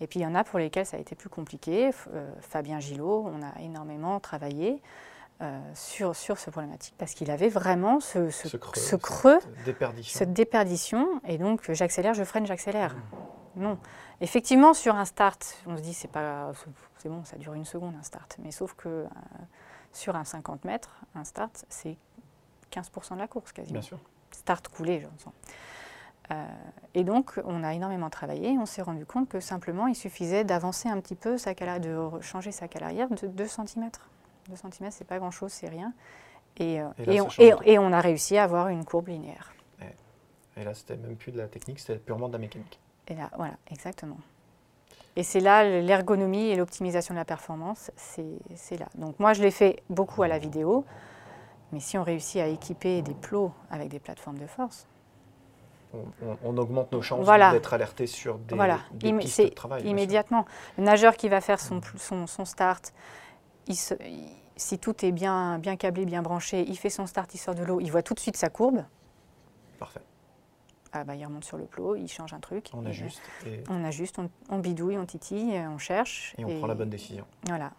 Et puis il y en a pour lesquels ça a été plus compliqué. Euh, Fabien Gillot, on a énormément travaillé euh, sur, sur ce problématique parce qu'il avait vraiment ce, ce, creux, cette, déperdition. cette déperdition. Et donc j'accélère, je freine, j'accélère. Mmh. Non. Effectivement, sur un start, on se dit c'est pas, c'est bon, ça dure une seconde un start. Mais sauf que euh, sur un 50 mètres, un start, c'est 15% de la course quasiment. Bien sûr start coulé, je euh, et donc, on a énormément travaillé. On s'est rendu compte que simplement, il suffisait d'avancer un petit peu, sa de changer sa cale arrière de 2 cm. 2 cm, c'est pas grand-chose, c'est rien. Et, euh, et, on, a réussi à avoir une courbe linéaire. Et, là, c'était même plus de la technique, c'était purement de la mécanique. Et là, voilà, exactement. Et c'est là l'ergonomie et l'optimisation de la performance, c'est là. Donc moi, je l'ai fait beaucoup à la vidéo. Mais si on réussit à équiper des plots avec des plateformes de force, on, augmente nos chances d'être alerté sur des, voilà. pistes de travail. Immédiatement. Le nageur qui va faire son, son, start, si tout est bien, bien câblé, bien branché, il fait son start, il sort de l'eau, il voit tout de suite sa courbe. Parfait. ah bah, il remonte sur le plot, il change un truc. On ajuste. On ajuste, on, bidouille, on titille, on cherche. Et on prend la bonne décision. Voilà.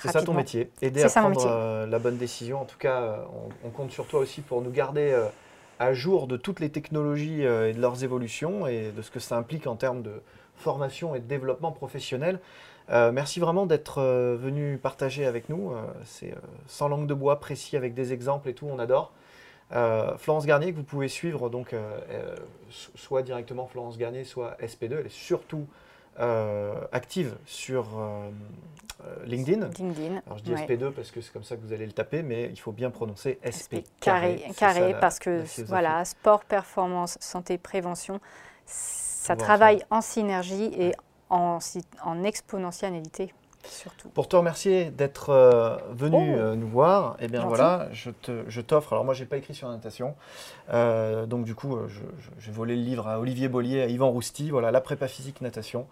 C'est ça ton métier, aider à prendre la bonne décision. En tout cas, on, compte sur toi aussi pour nous garder à jour de toutes les technologies et de leurs évolutions et de ce que ça implique en termes de formation et de développement professionnel. Euh, merci vraiment d'être euh, venu partager avec nous. Euh, c'est sans langue de bois, précis avec des exemples et tout, on adore. Florence Garnier, que vous pouvez suivre donc soit directement Florence Garnier, soit SP2. Elle est surtout active sur LinkedIn. LinkedIn. Alors je dis SP2 parce que c'est comme ça que vous allez le taper, mais il faut bien prononcer SP. carré, carré, parce que voilà, sport, performance, santé, prévention, ça travaille en synergie et en, en exponentialité. Surtout. Pour te remercier d'être euh, venu oh. euh, nous voir, et eh bien voilà, je t'offre. alors moi, j'ai pas écrit sur la natation, euh, donc du coup, j'ai volé le livre à Olivier Bollier, à Yvan Rousti. Voilà, la prépa physique natation.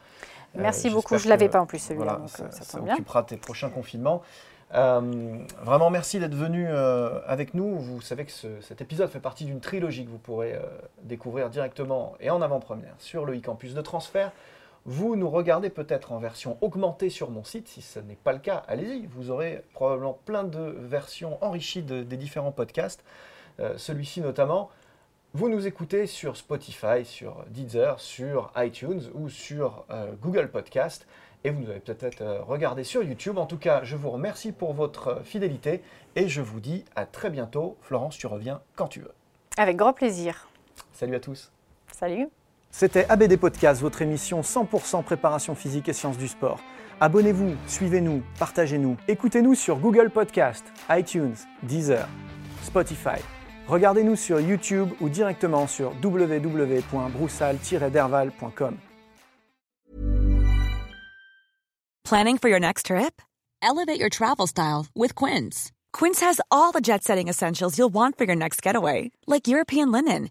Merci beaucoup. Je l'avais pas en plus celui-là, donc ça, ça, ça occupera tes prochains confinements. vraiment, merci d'être venu avec nous. Vous savez que cet épisode fait partie d'une trilogie que vous pourrez découvrir directement et en avant-première sur le e-campus de transfert. Vous nous regardez peut-être en version augmentée sur mon site. Si ce n'est pas le cas, allez-y. Vous aurez probablement plein de versions enrichies des différents podcasts. Euh, celui-ci notamment. Vous nous écoutez sur Spotify, sur Deezer, sur iTunes ou sur euh, Google Podcast. Et vous nous avez peut-être euh, regardé sur YouTube. En tout cas, je vous remercie pour votre fidélité et je vous dis à très bientôt. Florence, tu reviens quand tu veux. Avec grand plaisir. Salut à tous. Salut. C'était ABD Podcast, votre émission 100% préparation physique et sciences du sport. Abonnez-vous, suivez-nous, partagez-nous. Écoutez-nous sur Google Podcast, iTunes, Deezer, Spotify. Regardez-nous sur YouTube ou directement sur www.broussal-derval.com. Planning for your next trip? Elevate your travel style with Quince. Quince has all the jet-setting essentials you'll want for your next getaway, like European linen